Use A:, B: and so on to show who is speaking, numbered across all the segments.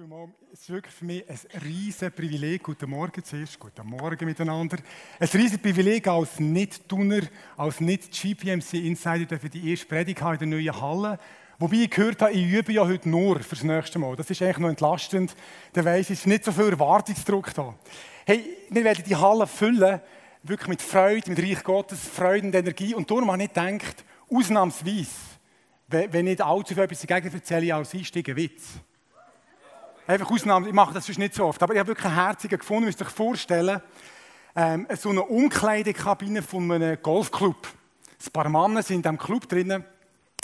A: vielmals. Es ist wirklich für mich ein riesiges Privileg. Guten Morgen zuerst, guten Morgen miteinander. Ein riesiges Privileg als Nicht-Tuner, als Nicht-GPMC-Insider für die erste Predigt in der neuen Halle. Wobei ich gehört habe, ich übe ja heute nur fürs nächste Mal. Das ist eigentlich noch entlastend. Dann weiss ich, es ist nicht so viel Erwartungsdruck da. Hey, wir werden die Halle füllen, wirklich mit Freude, mit Reich Gottes, Freude und Energie. Und darum habe ich gedacht, ausnahmsweise, wenn nicht allzu viel etwas dagegen erzähle, als Einstieg einen Witz. Einfach Ausnahme, ich mache das sonst nicht so oft. Aber ich habe wirklich einen herzigen gefunden, müsst ihr euch vorstellen. Ähm, so eine Umkleidekabine von einem Golfclub. Ein paar Männer sind in diesem Club drinnen,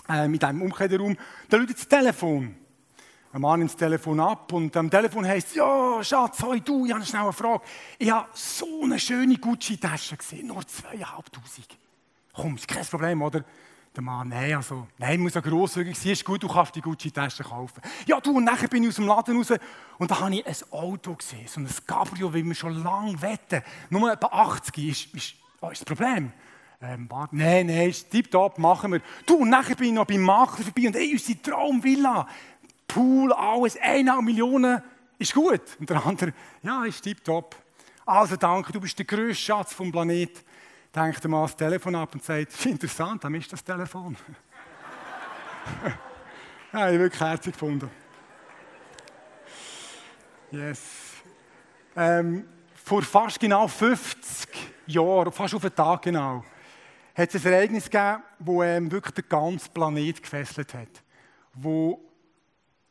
A: äh, mit einem Umkleideraum. Da läutet das Telefon. Ein Mann nimmt das Telefon ab und am Telefon heißt ja, Schatz, hoi du, ich habe eine schnelle Frage. Ich habe so eine schöne Gucci-Tasche gesehen, nur zweieinhalbtausend. Komm, ist kein Problem, oder? Der Mann, nein, also, nein, muss ja grosszügig sein, ist gut, du kannst die Gucci-Tasche kaufen. Ja, du, und nachher bin ich aus dem Laden raus und da habe ich ein Auto gesehen, so ein Cabrio, wie wir schon lange wetten. Nur etwa 80 ist, ist, oh, ist das Problem. Ähm, nein, nein, ist tipptopp, machen wir. Du, und nachher bin ich noch beim Makler vorbei und ey, unsere Traumvilla, Pool, alles, 1,5 Millionen, ist gut. Und der andere, ja, ist tipptopp. Also danke, du bist der grösste Schatz vom Planeten denkt der Mann das Telefon ab und sagt, interessant, dann ist das Telefon. ja, ich habe wirklich herzlich gefunden. Yes. Ähm, vor fast genau 50 Jahren, fast auf den Tag genau, hat es ein Ereignis gegeben, das ähm, wirklich den ganzen Planet gefesselt hat. Wo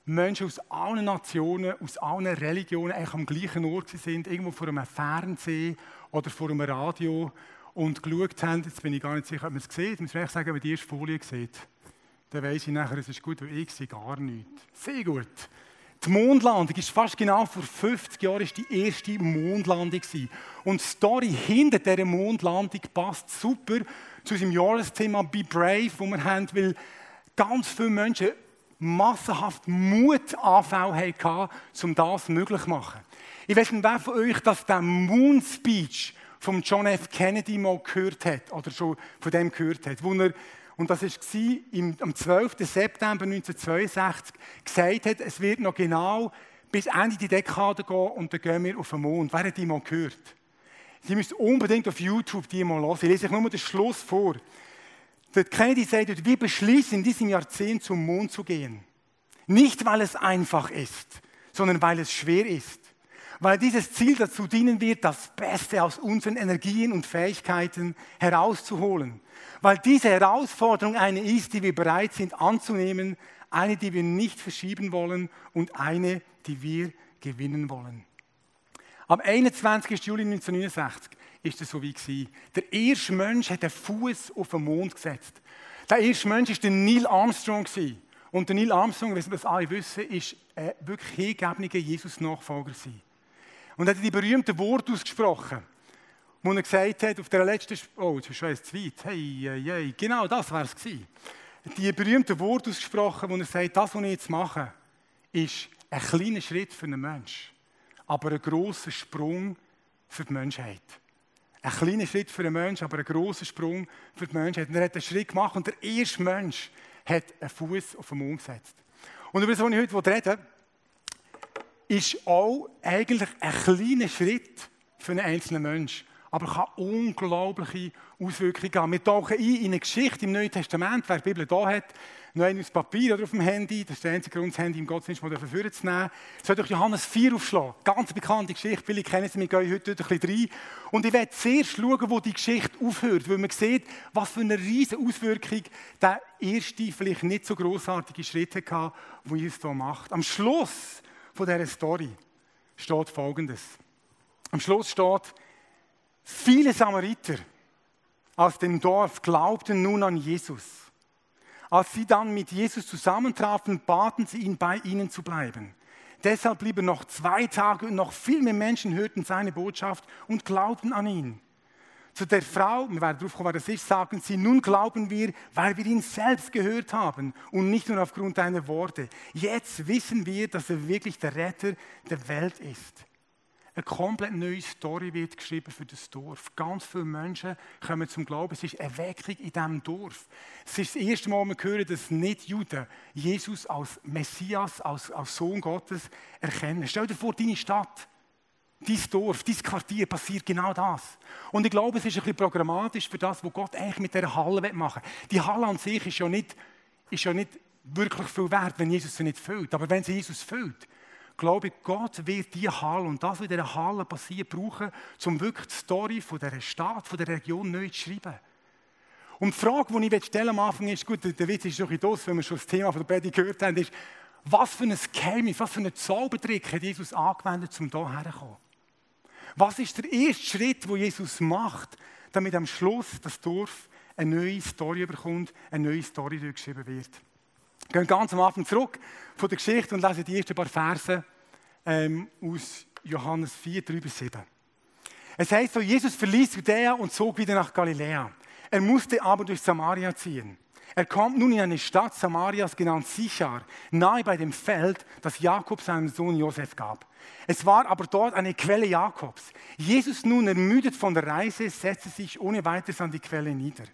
A: Menschen aus allen Nationen, aus allen Religionen eigentlich am gleichen Ort sind, irgendwo vor einem Fernsehen oder vor einem Radio und geschaut haben, jetzt bin ich gar nicht sicher, ob man es sieht, muss ich sagen, wenn die erste Folie sieht, dann weiß ich nachher, es ist gut, weil ich sehe gar nichts. Sehr gut. Die Mondlandung ist fast genau vor 50 Jahren ist die erste Mondlandung gewesen. Und die Story hinter dieser Mondlandung passt super zu unserem Jahresthema Be Brave, wo wir haben, weil ganz viele Menschen massenhaft Mutanfall hatten, um das möglich zu machen. Ich weiß nicht, wer von euch das der Moon Speech von John F. Kennedy mal gehört hat, oder schon von dem gehört hat, wo er, und das war im, am 12. September 1962, gesagt hat, es wird noch genau bis Ende die Dekade gehen und dann gehen wir auf den Mond. Wer hat die mal gehört? Sie müssen unbedingt auf YouTube die mal hören. Ich lese euch nur den Schluss vor. Der Kennedy sagt, wir beschließen in diesem Jahrzehnt zum Mond zu gehen. Nicht, weil es einfach ist, sondern weil es schwer ist weil dieses Ziel dazu dienen wird, das Beste aus unseren Energien und Fähigkeiten herauszuholen. Weil diese Herausforderung eine ist, die wir bereit sind anzunehmen, eine, die wir nicht verschieben wollen und eine, die wir gewinnen wollen. Am 21. Juli 1969 ist es so wie gewesen. Der erste Mensch hat den Fuß auf den Mond gesetzt. Der erste Mensch ist der Neil Armstrong Und der Neil Armstrong, wie wir das alle wissen, ist ein wirklich hingegebener Jesus-Nachfolger gewesen. Und hat die berühmten Worte ausgesprochen, wo er gesagt hat, auf der letzten, oh, jetzt ist schon zu weit, hey, hey, hey, genau das war es gewesen. Die berühmten Worte ausgesprochen, wo er sagt, das, was ich jetzt mache, ist ein kleiner Schritt für einen Menschen, aber ein großer Sprung für die Menschheit. Ein kleiner Schritt für einen Menschen, aber ein großer Sprung für die Menschheit. Und er hat einen Schritt gemacht und der erste Mensch hat einen Fuß auf den Mond gesetzt. Und über das, was ich heute rede, ist auch eigentlich ein kleiner Schritt für einen einzelnen Menschen, aber kann unglaubliche Auswirkungen haben. Wir tauchen ein in eine Geschichte im Neuen Testament, wer die Bibel da hat, noch ein Papier oder auf dem Handy, das ist der einzige Grund, das Handy im Gottesdienst mal dafür zu nehmen. Soll durch Johannes 4 aufschlagen. Ganz bekannte Geschichte, viele kennen sie, wir gehen heute ein bisschen rein. Und ich werde zuerst schauen, wo die Geschichte aufhört, weil man sieht, was für eine riesige Auswirkung der erste, vielleicht nicht so großartige Schritt hatte, den Jesus hier macht. Am Schluss von dieser Story steht Folgendes. Am Schluss steht, viele Samariter aus dem Dorf glaubten nun an Jesus. Als sie dann mit Jesus zusammentrafen, baten sie ihn, bei ihnen zu bleiben. Deshalb blieben noch zwei Tage und noch viel mehr Menschen hörten seine Botschaft und glaubten an ihn. Zu der Frau, wir werden darauf kommen, wer das ist, sagen sie, nun glauben wir, weil wir ihn selbst gehört haben und nicht nur aufgrund deiner Worte. Jetzt wissen wir, dass er wirklich der Retter der Welt ist. eine komplett neue Story wird geschrieben für das Dorf. Ganz viele Menschen kommen zum Glauben. Es ist Erweckung in diesem Dorf. Es ist das erste Mal, wir hören, dass Nicht-Juden Jesus als Messias, als, als Sohn Gottes erkennen. Stell dir vor, deine Stadt, dein Dorf, dein Quartier passiert genau das. Und ich glaube, es ist ein bisschen programmatisch für das, was Gott eigentlich mit dieser Halle machen will. Die Halle an sich ist ja nicht, ist ja nicht wirklich viel wert, wenn Jesus sie nicht füllt. Aber wenn sie Jesus füllt, glaube ich, Gott wird diese Halle und das, was in dieser Halle passiert, brauchen, um wirklich die Story von dieser Stadt, von der Region neu zu schreiben. Und die Frage, die ich stellen am Anfang ist, gut, der Witz ist noch ein bisschen wenn wir schon das Thema von der Betty gehört haben, ist, was für ein Geheimnis, was für einen Zaubertrick hat Jesus angewendet, um hierher zu kommen? Was ist der erste Schritt, den Jesus macht, damit am Schluss das Dorf eine neue Story bekommt, eine neue Story durchgeschrieben wird? gehen ganz am Anfang zurück von der Geschichte und lesen die ersten paar Verse ähm, aus Johannes 4, 3 bis 7. Es heißt so, Jesus verließ Judäa und zog wieder nach Galiläa. Er musste aber durch Samaria ziehen. Er kommt nun in eine Stadt Samarias genannt Sichar, nahe bei dem Feld, das Jakob seinem Sohn Josef gab. Es war aber dort eine Quelle Jakobs. Jesus nun ermüdet von der Reise, setzte sich ohne weiteres an die Quelle nieder.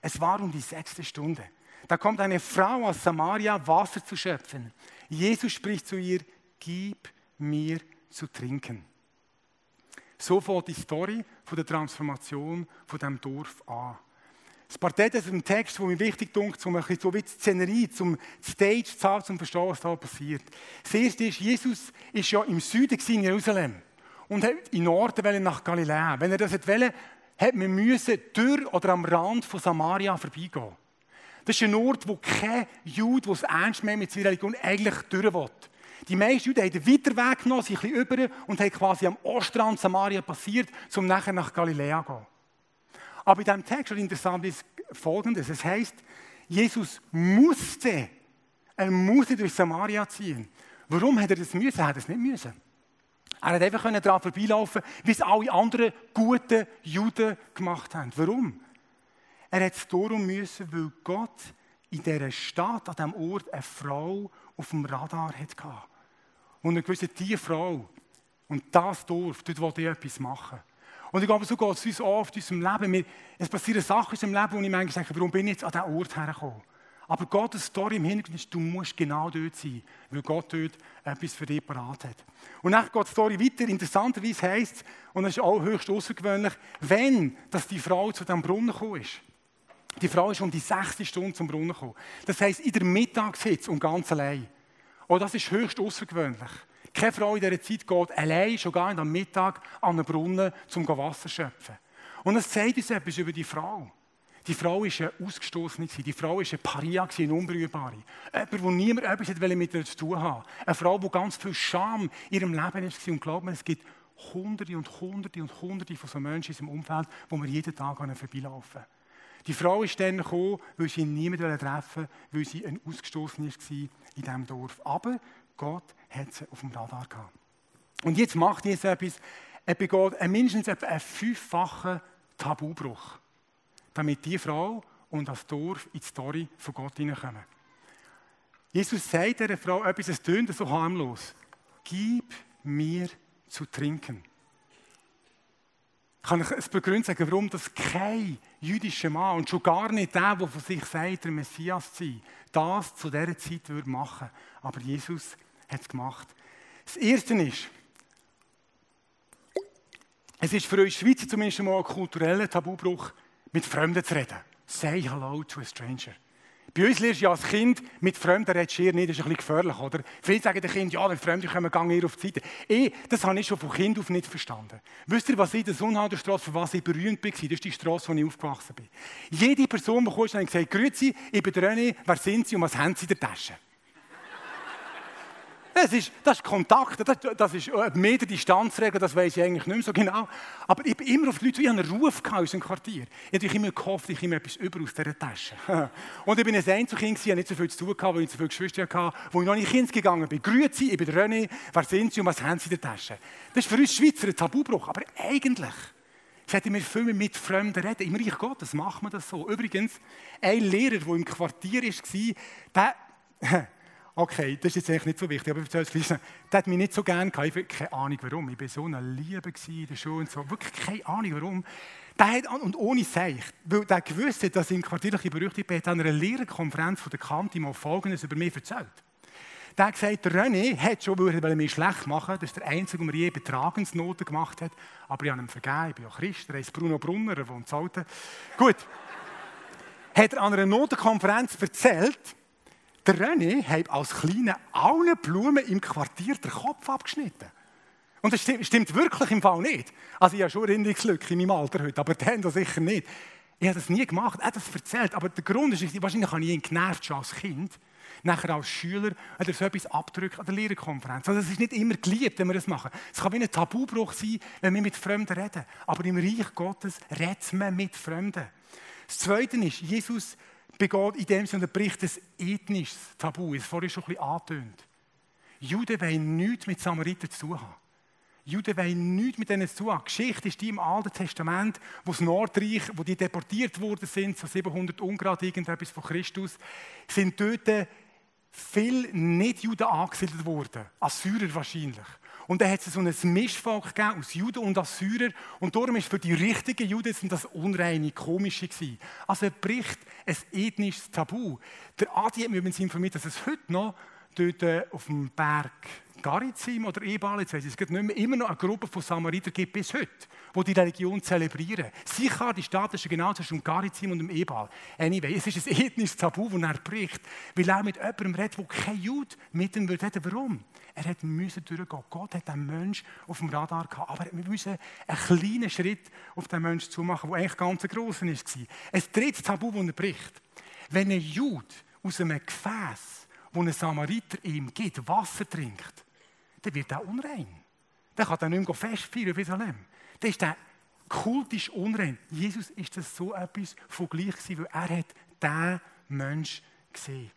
A: Es war um die sechste Stunde. Da kommt eine Frau aus Samaria, Wasser zu schöpfen. Jesus spricht zu ihr, gib mir zu trinken. So fängt die Story von der Transformation von dem Dorf an. Das Partei ist ein Text, der mir wichtig ist, um ein bisschen so wie die Szenerie, zum Stage zu haben, zum Verstehen, was da passiert. Das erste ist, Jesus ist ja im Süden in Jerusalem und hat in Norden nach Galiläa. Wenn er das wollte, hat man müssen durch oder am Rand von Samaria vorbeigehen. Das ist ein Ort, wo kein Jude, der es ernst meint mit seiner Religion, eigentlich durch will. Die meisten Juden haben den weiter Weg genommen, sich ein bisschen über und haben quasi am Ostrand Samaria passiert, um nachher nach Galiläa zu gehen. Aber in diesem Text ist interessant ist folgendes. Es heißt, Jesus musste, er musste durch Samaria ziehen. Warum hat er das müssen? Er hat es nicht müssen. Er hat einfach daran vorbeilaufen, wie es alle anderen guten Juden gemacht haben. Warum? Er hat es darum müssen, weil Gott in dieser Stadt, an diesem Ort, eine Frau auf dem Radar hatte. Und er wusste, diese Frau und das Dorf, dort wollte ich etwas machen. Und ich glaube, so geht es uns oft in unserem Leben. Wir, es passieren Sachen in unserem Leben, wo ich manchmal denke, warum bin ich jetzt an diesen Ort hergekommen? Aber Gottes Story im Hintergrund ist, du musst genau dort sein, weil Gott dort etwas für dich parat hat. Und dann geht die Story weiter. Interessanterweise heisst es, und das ist auch höchst außergewöhnlich, wenn dass die Frau zu diesem Brunnen gekommen ist. Die Frau ist um die sechste Stunde zum Brunnen gekommen. Das heisst, in der Mittagshitze und ganz allein. Oh, das ist höchst außergewöhnlich. Keine Frau in dieser Zeit geht allein, schon gar nicht am Mittag, an einen Brunnen, um Wasser zu schöpfen. Und es zeigt uns etwas über die Frau. Die Frau war eine Ausgestoßene. Die Frau war eine Paria, eine Unberührbare. Jemand, wo niemand etwas mit ihr zu tun hatte. Eine Frau, die ganz viel Scham in ihrem Leben war. Und glaubt mir, es gibt Hunderte und Hunderte und Hunderte von so Menschen in unserem Umfeld, wo wir jeden Tag vorbeilaufen. Die Frau ist dann gekommen, weil sie niemanden treffen wollte, weil sie ein Ausgestoßener war in diesem Dorf. Aber Gott hat sie auf dem Radar gehabt. Und jetzt macht Jesus etwas, er begeht mindestens einen fünffachen Tabubruch, damit die Frau und das Dorf in die Story von Gott hineinkommen. Jesus sagt dieser Frau etwas, es tönt so harmlos. Gib mir zu trinken kann ich es begründen sagen, warum das kein jüdischer Mann und schon gar nicht der, der von sich sagt, der Messias zu sein, das zu dieser Zeit würde machen. Aber Jesus hat es gemacht. Das Erste ist, es ist für uns Schweizer zumindest mal ein kultureller Tabubruch, mit Fremden zu reden. Say hello to a stranger. Bei uns lernst du ja als Kind, mit Fremden redest du nicht, das ist ein bisschen gefährlich, oder? Viele sagen den Kindern, ja, wenn Fremde kommen, gehen ihr auf die Seite. Ich, das habe ich schon von Kind auf nicht verstanden. Wisst ihr, was ich in der Sonnhalterstraße, für was ich berühmt war? Das ist die Straße, wo ich aufgewachsen bin. Jede Person, die kommt, hat gesagt, grüezi, ich bin der René, wer sind Sie und was haben Sie in der Tasche? Das ist, das ist Kontakt, das, das ist eine Meter Distanzregel, das weiß ich eigentlich nicht mehr so genau. Aber ich bin immer auf die Leute, ich einen Ruf aus unserem Quartier. Ich habe immer gehofft, ich habe etwas über aus dieser Tasche. Und ich bin ein Einzelkind, ich hatte nicht so viel zu tun, weil ich so viele Geschwister hatte, wo ich noch nicht ins gegangen bin. Grüezi, ich bin René, wer sind Sie und was haben Sie in der Tasche? Das ist für uns Schweizer ein Tabubruch, aber eigentlich sollten wir viel mehr mit Fremden reden. Im Reich Gottes macht man das so. Übrigens, ein Lehrer, der im Quartier war, der Okay, das ist jetzt eigentlich nicht so wichtig, aber ich erzähle es Der hat mich nicht so gerne gehabt. Ich habe keine Ahnung warum. Ich war so eine Liebe in der Schule und so. Wirklich keine Ahnung warum. Der hat, und ohne Seich, weil der gewusst dass ich im quartierliche Berüchtigt bin, hat an einer Lehrerkonferenz von der Kante mal Folgendes über mich erzählt. Der hat gesagt, René hat schon, weil er mich schlecht machen Das ist der Einzige, der mir je Betragensnoten gemacht hat. Aber ich habe ihm vergeben, ich bin ja Christ, er heißt Bruno Brunner, er wohnt in Gut. hat er an einer Notenkonferenz erzählt, der René hat als Kleiner allen Blumen im Quartier den Kopf abgeschnitten. Und das stimmt, wirklich im Fall nicht. Also ich habe schon Erinnerungslücke in meinem Alter heute, aber dann das sicher nicht. Ich habe das nie gemacht, er hat das erzählt. Aber der Grund ist, wahrscheinlich habe ich ihn genervt schon als Kind. Nachher als Schüler hat er so etwas abgedrückt an der Lehrerkonferenz. Also es ist nicht immer geliebt, wenn wir das machen. Es kann wie ein Tabubruch sein, wenn wir mit Fremden reden. Aber im Reich Gottes redet man mit Fremden. Das Zweite ist, Jesus begeht in dem Sinne, bricht ein ethnisches Tabu. Das vorhin schon ein bisschen angetönt. Juden wollen nichts mit Samaritern zu haben. Juden wollen nichts mit denen zu tun haben. Die Geschichte ist die im Alten Testament, wo das Nordreich, wo die deportiert worden sind, so 700 Ungrad irgendetwas von Christus, sind dort viele Nicht-Juden angesiedelt worden. Assyrer wahrscheinlich. Und dann hat es so ein Mischvolk gegeben aus Juden und Assyrer. Und darum ist für die richtigen Juden das unreine, komische gewesen. Also er bricht ein ethnisches Tabu. Der Adi hat mir übrigens informiert, dass es heute noch dort äh, auf dem Berg Garizim oder Ebal, jetzt weiß ich es nicht mehr, immer noch eine Gruppe von Samaritern gibt bis heute, die die Religion zelebrieren. Sicher, die Stadt ist genau zwischen Garizim und dem Ebal. Anyway, es ist ein ethnisches Tabu, das er bricht, weil er mit jemandem redet, der kein Jude mit ihm reden. Warum? Er hat müssen durchgehen. Gott hat den Menschen auf dem Radar gehabt, aber wir müssen einen kleinen Schritt auf den Menschen zu machen, der eigentlich ganz groß war. Ein drittes Tabu, das er bricht. Wenn ein Jude aus einem Gefäß, wo ein Samariter ihm gibt, Wasser trinkt, dann wird er unrein. Dann kann er nicht mehr festfeiern wie Salem. Dann ist er kultisch unrein. Jesus ist das so etwas von gleich gewesen, weil er hat diesen Mensch gesehen.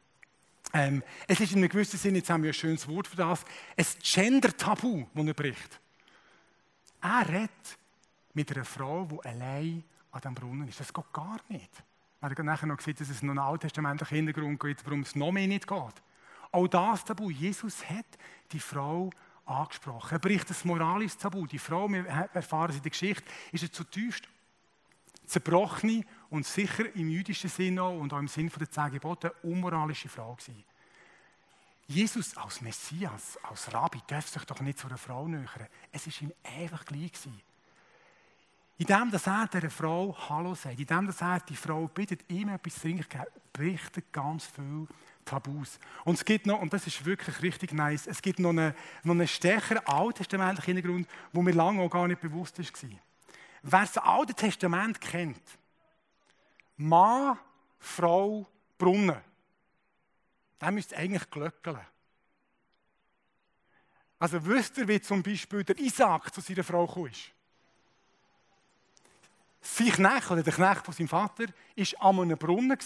A: Ähm, es ist in einem gewissen Sinne, jetzt haben wir ein schönes Wort für das, ein Gender-Tabu, das er bricht. Er redet mit einer Frau, die allein an dem Brunnen ist. Das geht gar nicht. Wir haben nachher noch gesehen, dass es noch einen alttestamentlichen Hintergrund gibt, warum es noch mehr nicht geht. Auch das Tabu. Jesus hat die Frau angesprochen. Er bricht das moralische Tabu. Die Frau, wir erfahren es in der Geschichte, ist eine zutiefst zerbrochene und sicher im jüdischen Sinne und auch im Sinne der zehn Gebote unmoralische Frau gewesen. Jesus als Messias, als Rabbi, darf sich doch nicht zu einer Frau nähern. Es ist ihm einfach gleich gewesen. In dem, dass er dieser Frau Hallo sagt, in dem, dass er die Frau bittet, ihm etwas zu trinken, bricht ganz viel Tabus. Und es gibt noch, und das ist wirklich richtig nice, es gibt noch einen, noch einen stärkeren alttestamentlichen Hintergrund, wo mir lange auch gar nicht bewusst war. Wer das Alte Testament kennt, Mann, Frau, Brunnen, der müsste eigentlich glöckeln. Also wisst ihr, wie zum Beispiel der Isaac zu seiner Frau kam? Sein Knecht oder der Knecht von seinem Vater war an einem Brunnen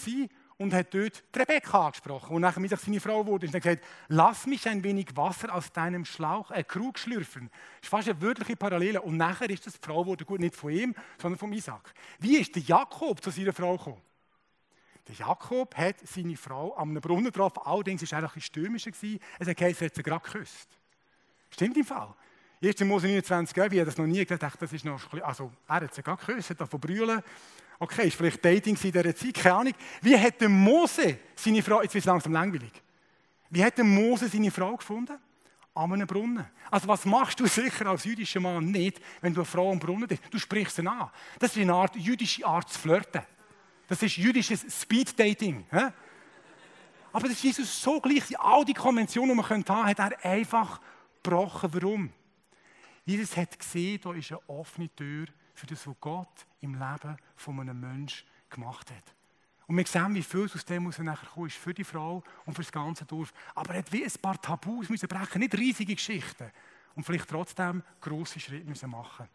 A: und hat dort die Rebecca angesprochen. Und nachher mit sich seine Frau wurde und hat gesagt, lass mich ein wenig Wasser aus deinem Schlauch, äh, Krug schlürfen. Das ist fast eine wörtliche Parallele. Und nachher ist das die Frau wurde gut nicht von ihm, sondern von Isaac. Wie ist der Jakob zu seiner Frau gekommen? Der Jakob hat seine Frau am Brunnen getroffen, allerdings war er ein bisschen stürmischer. Es hat geheißen, er hat sie gerade geküsst. Stimmt im Fall. 1. Mose 29, wie er das noch nie gedacht, das ist noch ein bisschen, also er hat sie gerade geküsst, hat davon brüllen. Okay, ist vielleicht Dating in dieser Zeit, keine Ahnung. Wie hat der Mose seine Frau, jetzt wird es langsam langweilig, wie hat der Mose seine Frau gefunden? An einem Brunnen. Also was machst du sicher als jüdischer Mann nicht, wenn du eine Frau am Brunnen bist? Du sprichst sie an. Das ist eine Art jüdische Art zu flirten. Das ist jüdisches Speed-Dating. Aber das ist Jesus so gleich. All die Konventionen, die man haben könnte, hat er einfach gebrochen. Warum? Jesus hat gesehen, da ist eine offene Tür für das, was Gott im Leben von einem Menschen gemacht hat. Und wir sehen, wie viel aus dem muss nachher kommen, ist für die Frau und für das ganze Dorf. Aber er hat wie ein paar Tabus müssen brechen, nicht riesige Geschichten. Und vielleicht trotzdem grosse Schritte müssen machen.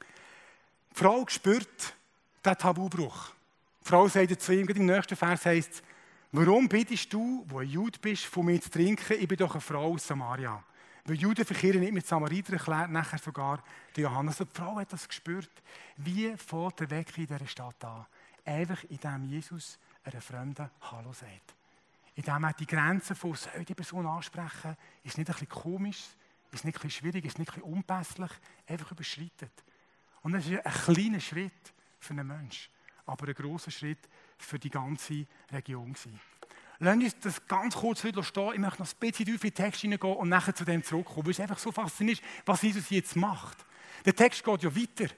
A: Die Frau spürt den Tabubruch. Die Frau sagt zu ihm, im nächsten Vers heißt es, warum bittest du, wo ein Jude bist, von mir zu trinken? Ich bin doch eine Frau aus Samaria. Weil Juden verkehren nicht mit Samaritern, erklärt nachher sogar der Johannes. Und die Frau hat das gespürt. Wie fährt der Weg in dieser Stadt an? Einfach indem Jesus einer Fremden Hallo sagt. indem er die Grenzen von soll die Person ansprechen, ist nicht ein bisschen komisch, ist nicht ein schwierig, ist nicht ein unpässlich, einfach überschreitet. Und das ist ein kleiner Schritt für einen Menschen, aber ein großer Schritt für die ganze Region. Gewesen. Lass uns das ganz kurz wieder stehen. Ich möchte noch ein bisschen tiefer in den Text hineingehen und nachher zu dem zurückkommen, weil es einfach so faszinierend ist, was Jesus jetzt macht. Der Text geht ja weiter.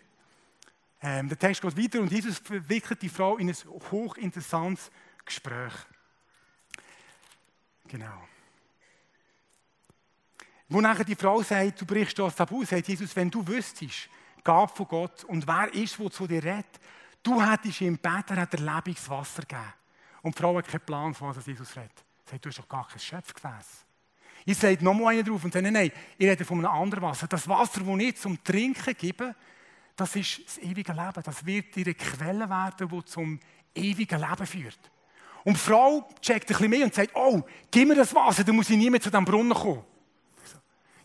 A: Ähm, der Text geht weiter und Jesus verwickelt die Frau in ein hochinteressantes Gespräch. Genau. Wo nachher die Frau sagt, du brichst das Tabu, sagt Jesus, wenn du wüsstest, Gabe von Gott und wer ist, der zu dir redet, du hättest ihm gebeten, er hat dir gegeben. Und die Frau hat keinen Plan, von was Jesus redet. Sie sagt, du hast doch gar kein Schöpfgefäß. Ich sage nochmal einen drauf und sage, nein, nein, ich rede von einem anderen Wasser. Das Wasser, das ich zum Trinken gebe, das ist das ewige Leben. Das wird ihre Quelle werden, die zum ewigen Leben führt. Und die Frau checkt ein bisschen mehr und sagt, oh, gib mir das Wasser, dann muss ich nie mehr zu diesem Brunnen kommen.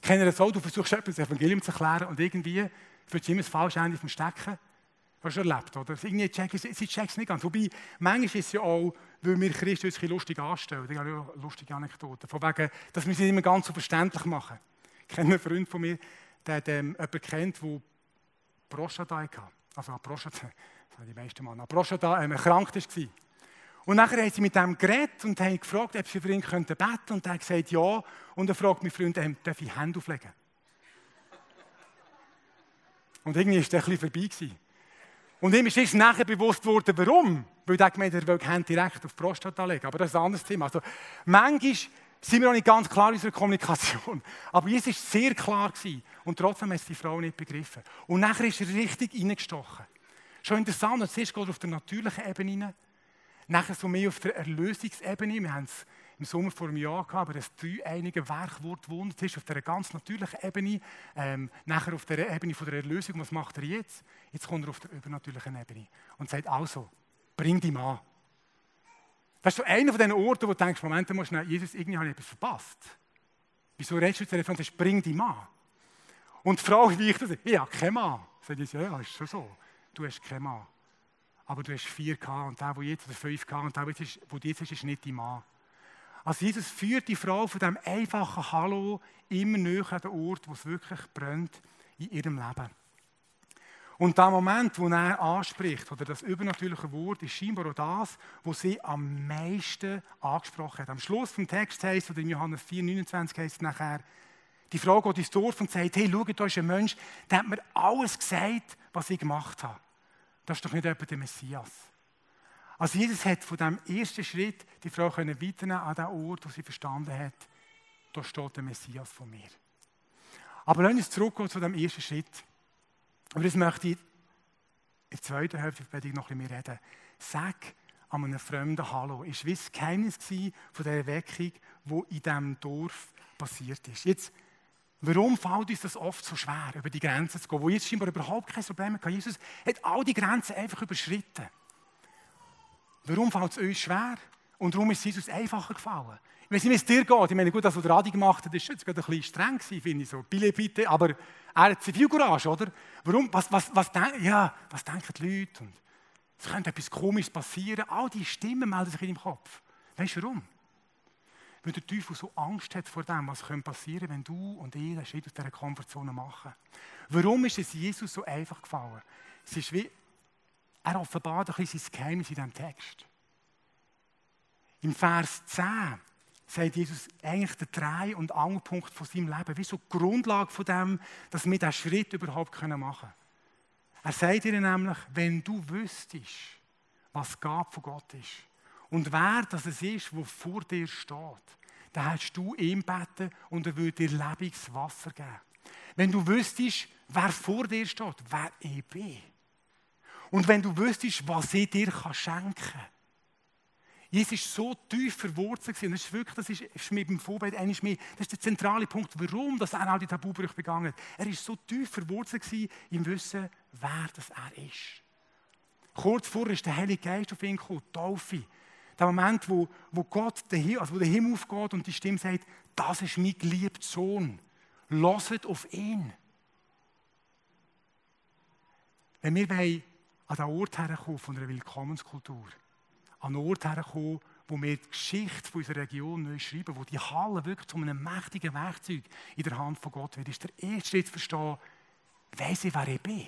A: Ich kenne das auch, du versuchst etwas das Evangelium zu erklären und irgendwie fühlst du immer das falsche Ende vom Stecken. Hast du erlebt, oder? Irgendwie checken, sie checken es nicht ganz. Wobei, manchmal ist es ja auch, weil wir Christen uns lustig anstellen. Ich habe ja lustige Anekdoten. Von wegen, dass wir sie immer ganz so verständlich machen. Ich kenne einen Freund von mir, der ähm, jemanden kennt, der Prostata hatte. Also Prostata, das haben die meisten Männer. Prostata ähm, erkrankt war. Und nachher haben sie mit ihm geredet und haben gefragt, ob sie für ihn beten könnten. Und er hat gesagt, ja. Und er fragt mein Freund, ähm, darf ich Hände auflegen? Und irgendwie war das ein bisschen vorbei. Gewesen. Und ihm ist nachher bewusst geworden, warum. Weil er gemeint er will die direkt auf die Prostata legen. Aber das ist ein anderes Thema. Also, manchmal sind wir noch nicht ganz klar in unserer Kommunikation. Aber Jesus war sehr klar. Gewesen. Und trotzdem hat es die Frau nicht begriffen. Und nachher ist er richtig reingestochen. Schon interessant, zuerst geht er auf der natürlichen Ebene rein. Nachher so mehr auf der Erlösungsebene. Wir haben es im Sommer vor einem Jahr gehabt, aber das dreieinige Werkwort Wunder ist auf der ganz natürlichen Ebene. Ähm, nachher auf der Ebene von der Erlösung, was macht er jetzt? Jetzt kommt er auf der übernatürlichen Ebene und sagt also, bring die an. Das ist so einer von diesen Orten, wo du denkst, Moment, musst du, Jesus, irgendwie habe ich etwas verpasst. Wieso redest du jetzt davon, bring die Mann? Und die Frau wie ich habe keinen Mann. Sagt Jesus, ja, ist schon so. Du hast keinen Mann aber du hast 4K und der, der jetzt, oder 5K und der, der jetzt, wo jetzt ist, ist nicht dein Mann. Also Jesus führt die Frau von diesem einfachen Hallo immer näher an den Ort, wo es wirklich brennt in ihrem Leben. Und der Moment, wo er anspricht, oder das übernatürliche Wort, ist scheinbar auch das, was sie am meisten angesprochen hat. Am Schluss vom Text heißt, oder in Johannes 4, 29 heißt es nachher, die Frau geht ins Dorf und sagt, hey, schau, da ist ein Mensch, der hat mir alles gesagt, was ich gemacht habe. Das ist doch nicht etwa der Messias. Also Jesus hat von dem ersten Schritt die Frau können weiternehmen an den Ort, wo sie verstanden hat, da steht der Messias von mir. Aber lass uns zurückgehen zu dem ersten Schritt. Und das möchte ich in der zweiten Hälfte der Predigt noch ein bisschen mehr reden. Sag an einem fremden Hallo. Ist wie das Geheimnis von der Erweckung, die in diesem Dorf passiert ist. Jetzt Warum fällt uns das oft so schwer, über die Grenzen zu gehen? Wo jetzt scheinbar überhaupt kein Problem hat. Jesus hat all die Grenzen einfach überschritten. Warum fällt es uns schwer? Und warum ist es Jesus einfacher gefallen? Ich weiß nicht, wie es dir geht. Ich meine, gut, das, was der Adi gemacht hat, ist jetzt gerade ein bisschen streng gewesen, finde ich so. Bille, bitte. Aber er hat Zivilcourage, oder? Warum? Was, was, was, denk, ja, was denken die Leute? Und es könnte etwas Komisches passieren. All diese Stimmen melden sich in deinem Kopf. Weißt du warum? weil der Teufel so Angst hat vor dem, was passieren könnte, wenn du und ich den Schritt aus dieser Komfortzone machen. Warum ist es Jesus so einfach gefallen? Es ist wie, er offenbart ein bisschen sein Geheimnis in diesem Text. Im Vers 10 sagt Jesus eigentlich der Drei- und Angelpunkt von seinem Leben, wie so die Grundlage von dem, dass wir diesen Schritt überhaupt machen können. Er sagt ihr nämlich, wenn du wüsstest, was Gab von Gott ist, und wer das ist, der vor dir steht, dann hast du ihm beten und er würde dir Lebenswasser geben. Wenn du wüsstest, wer vor dir steht, wer ich bin. Und wenn du wüsstest, was ich dir schenken kann. Jesus ist so tief verwurzelt das ist wirklich, das ist, ist mit dem Vorbild eigentlich mehr, das ist der zentrale Punkt, warum dass er all die Tabubrüche begangen hat. Er ist so tief verwurzelt im Wissen, wer das er ist. Kurz vorher ist der Heilige Geist auf ihn gekommen, Taufe. Der Moment, wo, wo Gott, der, also wo der Himmel aufgeht und die Stimme sagt, das ist mein geliebter Sohn. Lasst auf ihn. Wenn wir an den Ort herkommen von einer Willkommenskultur, an einen Ort herkommen, wo wir die Geschichte unserer Region neu schreiben, wo die Halle wirklich zu einem mächtigen Werkzeug in der Hand von Gott wird, ist der erste Schritt zu verstehen, weiss ich, wer ich bin.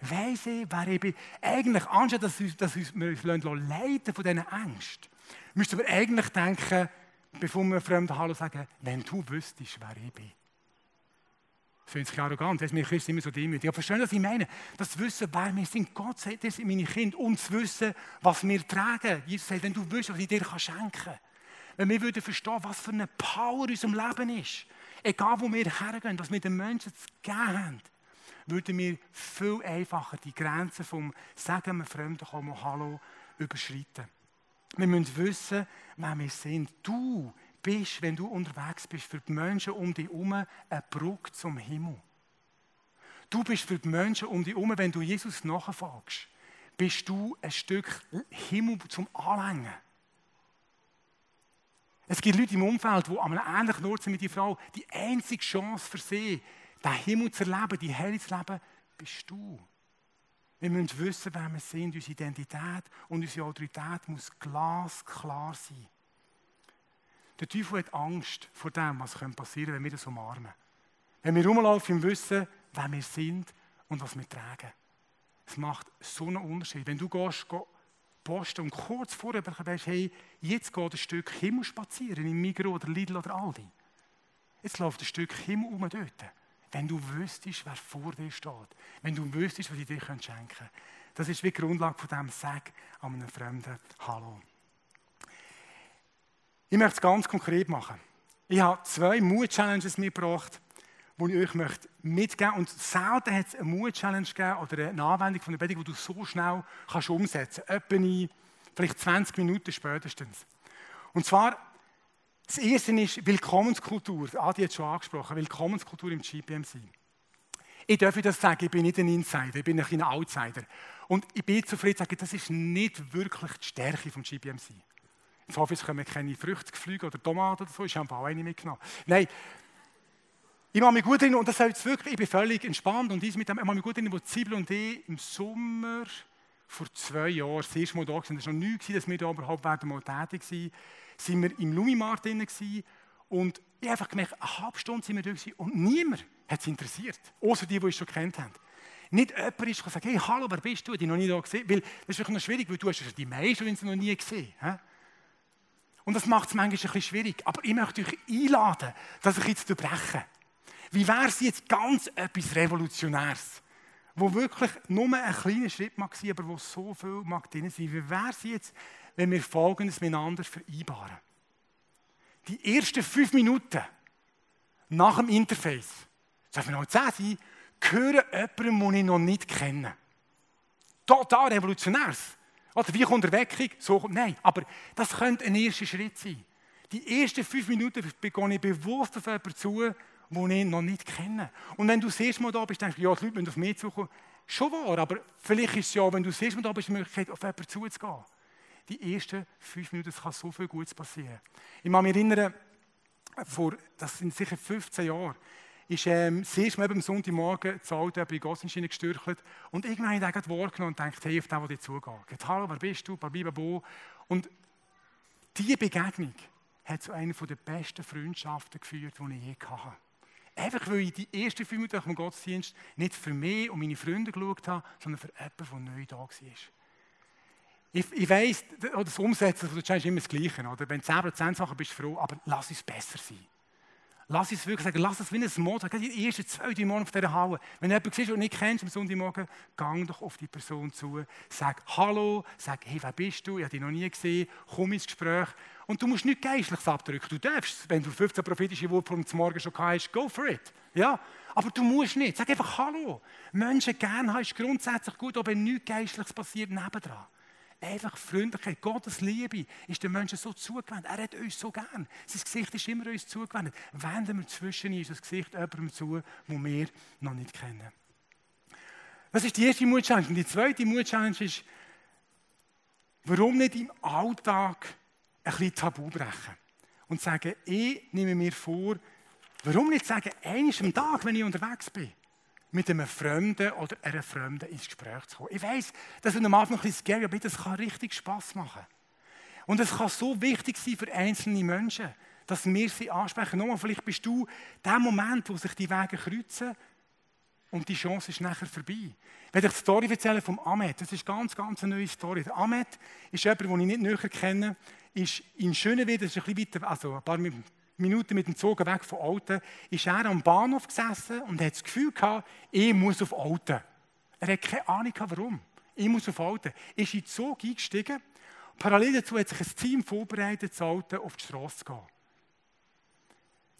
A: Weiss ich, wer ich bin. Eigentlich, anstatt dass, wir uns leiten von diesen Ängsten, müssten wir eigentlich denken, bevor wir fremden Hallo sagen, wenn du wüsstest, wer ich bin. Fühlt sich arrogant, das ist mir Christen immer so demütig. Aber verstehen, was ich meine? Das Wissen, wer wir sind. Gott sagt, das sind meine Kinder. Und das Wissen, was wir tragen. Jesus sagt, wenn du wüsstest, was ich dir schenken kann. Wenn wir würden verstehen, was für eine Power in unserem Leben ist. Egal, wo wir hergehen, was wir den Menschen zu geben haben, würden wir viel einfacher die Grenzen vom Sagen wir Fremden kommen, Hallo überschreiten. Wir müssen wissen, wer wir sind. Du bist, wenn du unterwegs bist, für die Menschen um dich herum eine Brücke zum Himmel. Du bist für die Menschen um dich herum, wenn du Jesus nachfolgst, bist du ein Stück Himmel zum Anhängen. Es gibt Leute im Umfeld, die an ähnlichen Ort sind mit die Frau. Die einzige Chance für sie, den Himmel zu erleben, die Hölle zu erleben, bist du. Wir müssen wissen, wer wir sind. Unsere Identität und unsere Autorität muss glasklar sein. Der Teufel hat Angst vor dem, was passieren könnte, wenn wir das umarmen. Wenn wir rumlaufen im Wissen, wer wir sind und was wir tragen. Es macht so einen Unterschied. Wenn du gehst, posten und kurz vorher weißt, hey, jetzt geht ein Stück Himmel spazieren, im Migro oder Lidl oder Aldi. Jetzt läuft ein Stück Himmel um dort. Wenn du wüsstest, wer vor dir steht. Wenn du wüsstest, was ich dir schenken könnte. Das ist wie die Grundlage von dem Sag an einem Fremden Hallo. Ich möchte es ganz konkret machen. Ich habe zwei Mut-Challenges mitgebracht, die ich euch mitgeben möchte. Und selten hat es eine Mut-Challenge gegeben oder eine Anwendung von der Betung, die du so schnell kannst umsetzen kannst. Etwa in vielleicht 20 Minuten spätestens. Und zwar, das erste ist Willkommenskultur. Adi hat es schon angesprochen. Willkommenskultur im GPMC. Ich darf das sagen, ich bin nicht ein Insider, ich bin ein Outsider. Und ich bin zufrieden zu sagen, das ist nicht wirklich die Stärke vom GPMC. Jetzt hoffe ich, es kommen keine Früchte oder Tomaten oder so. Ich habe auch eine mitgenommen. Nein, ich mache mich gut drin und das jetzt wirklich, ich bin völlig entspannt und dies mit dem, ich mache mich gut drin, wo Zwiebel und ich im Sommer vor zwei Jahren das erste Mal da waren. Es war noch nie, dass wir da überhaupt werden mal tätig waren. Sind wir im Lumimarkt drin und ich habe einfach gemerkt, eine halbe Stunde sind wir da und niemand hat es interessiert. Außer die, die es schon kennt haben. Nicht jemand ist gesagt, hey, hallo, wer bist du? Die noch nie da gesehen. Weil das ist wirklich noch schwierig, weil du hast die meisten noch nie gesehen. hast. Und das macht es manchmal ein bisschen schwierig. Aber ich möchte euch einladen, dass ich jetzt breche. Wie wäre es jetzt ganz etwas Revolutionäres? Wo wirklich nur ein kleiner Schritt mag sein, aber wo so viel mag drin sein. Wie wäre es jetzt, wenn wir Folgendes miteinander vereinbaren? Die ersten fünf Minuten nach dem Interface, das darf noch zehn sein, gehören jemandem, den ich noch nicht kenne. Total revolutionäres. Oder wie kommt der Weckung? So nein, aber das könnte ein erster Schritt sein. Die ersten fünf Minuten beginne ich bewusst auf jemanden zu, den ich noch nicht kenne. Und wenn du das erste Mal da bist, denkst du, ja, die Leute müssen auf mich zukommen. Schon wahr, aber vielleicht ist es ja, wenn du das erste Mal da bist, die Möglichkeit, auf jemanden zuzugehen. Die ersten fünf Minuten, es kann so viel Gutes passieren. Ich kann mich erinnern, vor, das sind sicher 15 Jahre, ist ähm, das erste Mal am Sonntagmorgen zu Alten bei Gossenschiene gestürchelt. Und irgendwann habe ich den wahrgenommen und gedacht, hey, auf den, der dir zugeht. Hallo, wer bist du? Babibabo. Und diese Begegnung hat zu einer der besten Freundschaften geführt, die ich je hatte. Einfach weil ich die ersten fünf Minuten vom Gottesdienst nicht für mich und meine Freunde geschaut habe, sondern für jemanden, der neu da war. Ich, ich weiss, das Umsetzen von der ist immer das Gleiche. Oder? Wenn du 10% Sachen bist du froh, aber lass es besser sein. Lass uns wirklich sagen, lass es wie ein Motto. Die ersten zwei, drei Monate auf dieser Halle. Wenn du jemanden siehst, du nicht kennst am Sonntagmorgen, gang doch auf die Person zu. Sag Hallo, sag, hey, wer bist du? Ich habe dich noch nie gesehen. Komm ins Gespräch. Und du musst nicht Geistliches abdrücken. Du darfst, wenn du 15 prophetische Worte vom Morgen schon hast, go for it. Ja? Aber du musst nicht. Sag einfach Hallo. Menschen gerne haben ist grundsätzlich gut, aber nichts Geistliches passiert, nebendran. Einfach Freundlichkeit, Gottes Liebe ist den Menschen so zugewandt. Er hat uns so gern. Sein Gesicht ist immer uns zugewandt. Wenden wir zwischen uns das Gesicht jemandem zu, den wir noch nicht kennen. Das ist die erste Mut-Challenge. Und die zweite Mut-Challenge ist, warum nicht im Alltag ein bisschen Tabu brechen und sagen, ich nehme mir vor, warum nicht sagen, einmal am Tag, wenn ich unterwegs bin, mit einem Fremden oder einer Fremden ins Gespräch zu kommen. Ich weiß, das ist am Anfang ein bisschen scary, aber das kann richtig Spass machen. Und es kann so wichtig sein für einzelne Menschen, dass wir sie ansprechen. Nochmal, vielleicht bist du der Moment, wo sich die Wege kreuzen und die Chance ist nachher vorbei. Ich werde euch die Story erzählen vom Ahmed. Das ist ganz, ganz eine neue Story. Der Ahmed ist jemand, den ich nicht näher kenne, ist in Schönewede, das ist ein bisschen weiter, also ein paar Minuten mit dem Zug weg von Alten, ist er am Bahnhof gesessen und hat das Gefühl gehabt, ich muss auf Alten. Er hat keine Ahnung warum. Ich muss auf Alten. Er ist in den Zug eingestiegen. Parallel dazu hat sich ein Team vorbereitet, das Alten auf die Straße zu gehen.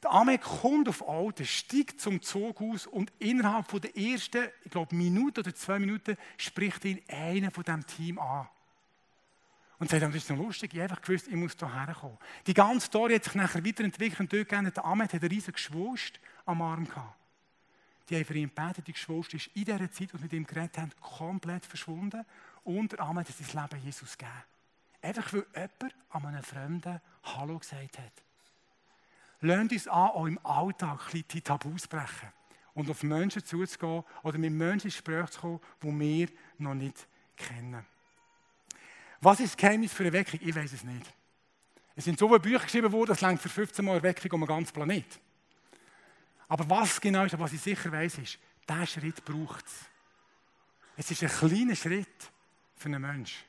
A: Der Ahmed kommt auf Alten, steigt zum Zug aus und innerhalb von der ersten, ich glaube, Minute oder zwei Minuten spricht ihn einer von diesem Team an. Und sagt, das ist noch lustig, ich einfach gewusst, ich muss hierher kommen. Die ganze Story hat sich nachher weiterentwickelt und dort gegeben, der Ahmed hat einen riesigen Geschwulst am Arm gehabt. Die haben für ihn gebetet, die Geschwulst ist in dieser Zeit, als wir mit ihm geredet haben, komplett verschwunden und der Ahmed hat sein Leben Jesus gegeben. Einfach weil jemand an einem Fremden Hallo gesagt hat. Lernt uns an, auch im Alltag die Tabus brechen und auf Menschen zuzugehen oder mit Menschen ins Gespräch zu kommen, die wir noch nicht kennen. Was ist das Geheimnis für Erweckung? Ich weiß es nicht. Es sind so viele Bücher geschrieben worden, das längt für 15 Mal Erweckung um den ganzen Planet. Aber was genau ist, was ich sicher weiß, ist, diesen Schritt braucht es. Es ist ein kleiner Schritt für einen Menschen.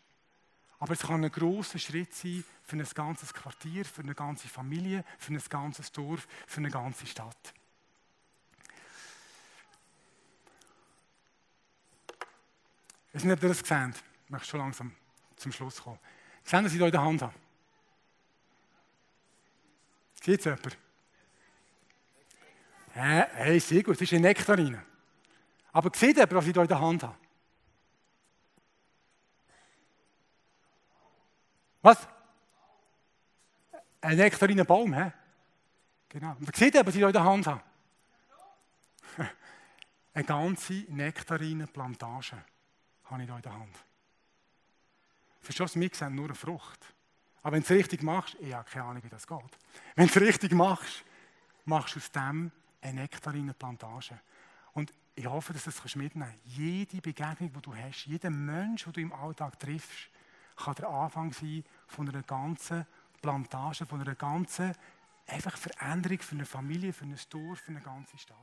A: Aber es kann ein großer Schritt sein für ein ganzes Quartier, für eine ganze Familie, für ein ganzes Dorf, für eine ganze Stadt. Ich weiß nicht, ob ihr das gesehen Ich möchte schon langsam zum Schluss kommen. Sehen, dass ich hier in der Hand habe. Sieht es jemand? Hey, hey, sehr gut, das ist eine Nektarine. Aber sieht jemand, was ich hier in der Hand habe? Was? Ein Nektarinenbaum, hä? Genau. Und seht ihr, was ich hier in der Hand habe? Eine ganze Nektarinenplantage habe ich hier in der Hand. Verstehst du, wir sehen nur eine Frucht. Aber wenn du es richtig machst, ich habe keine Ahnung, wie das geht. Wenn du es richtig machst, machst du aus dem eine Nektarinenplantage. Und ich hoffe, dass du das mitnehmen kannst. Jede Begegnung, die du hast, jeder Mensch, den du im Alltag triffst, kann der Anfang sein von einer ganzen Plantage, von einer ganzen einfach Veränderung für eine Familie, für ein Dorf, für eine ganze Stadt.